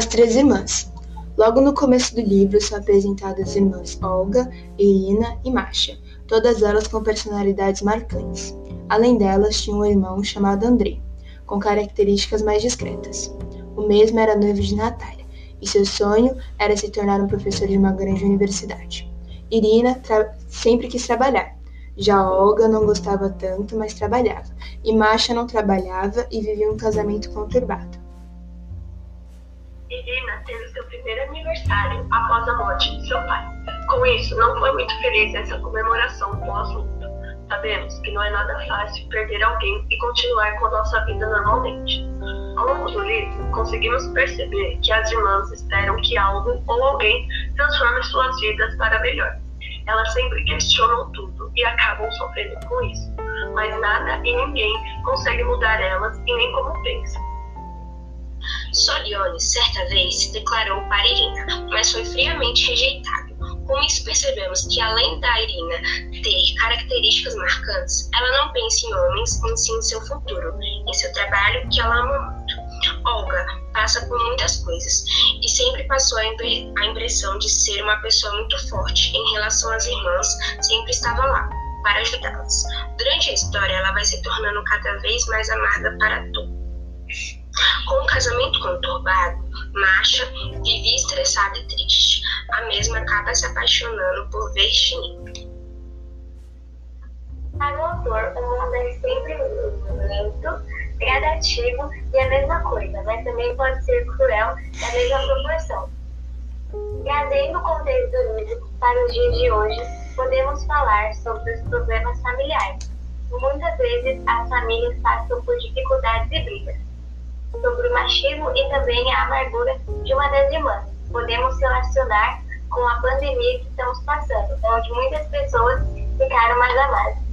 As Três Irmãs. Logo no começo do livro são apresentadas as irmãs Olga, Irina e Masha, todas elas com personalidades marcantes. Além delas, tinha um irmão chamado André, com características mais discretas. O mesmo era noivo de Natália, e seu sonho era se tornar um professor de uma grande universidade. Irina sempre quis trabalhar. Já Olga não gostava tanto, mas trabalhava. E Masha não trabalhava e vivia um casamento conturbado. Irina teve seu primeiro aniversário após a morte de seu pai. Com isso, não foi muito feliz essa comemoração pós-luto. Sabemos que não é nada fácil perder alguém e continuar com nossa vida normalmente. Ao longo do livro, conseguimos perceber que as irmãs esperam que algo ou alguém transforme suas vidas para melhor. Elas sempre questionam tudo e acabam sofrendo com isso, mas nada e ninguém consegue mudar elas e nem como pensam. Solione, certa vez, se declarou para Irina, mas foi friamente rejeitado. Com isso, percebemos que, além da Irina ter características marcantes, ela não pensa em homens, em sim em seu futuro, em seu trabalho, que ela ama muito. Olga passa por muitas coisas e sempre passou a, impre a impressão de ser uma pessoa muito forte em relação às irmãs, sempre estava lá para ajudá-las. Durante a história, ela vai se tornando cada vez mais amarga para todos. Com o casamento conturbado, Masha vivia estressada e triste. A mesma acaba se apaixonando por Virginie. Para o autor, o mundo é sempre lento, gradativo e a mesma coisa, mas também pode ser cruel na mesma proporção. Trazendo o contexto do livro para os dias de hoje, podemos falar sobre os problemas familiares. Muitas vezes as famílias passam por dificuldades e brigas sobre o machismo e também a amargura de uma das irmãs. Podemos relacionar com a pandemia que estamos passando, onde muitas pessoas ficaram mais amadas.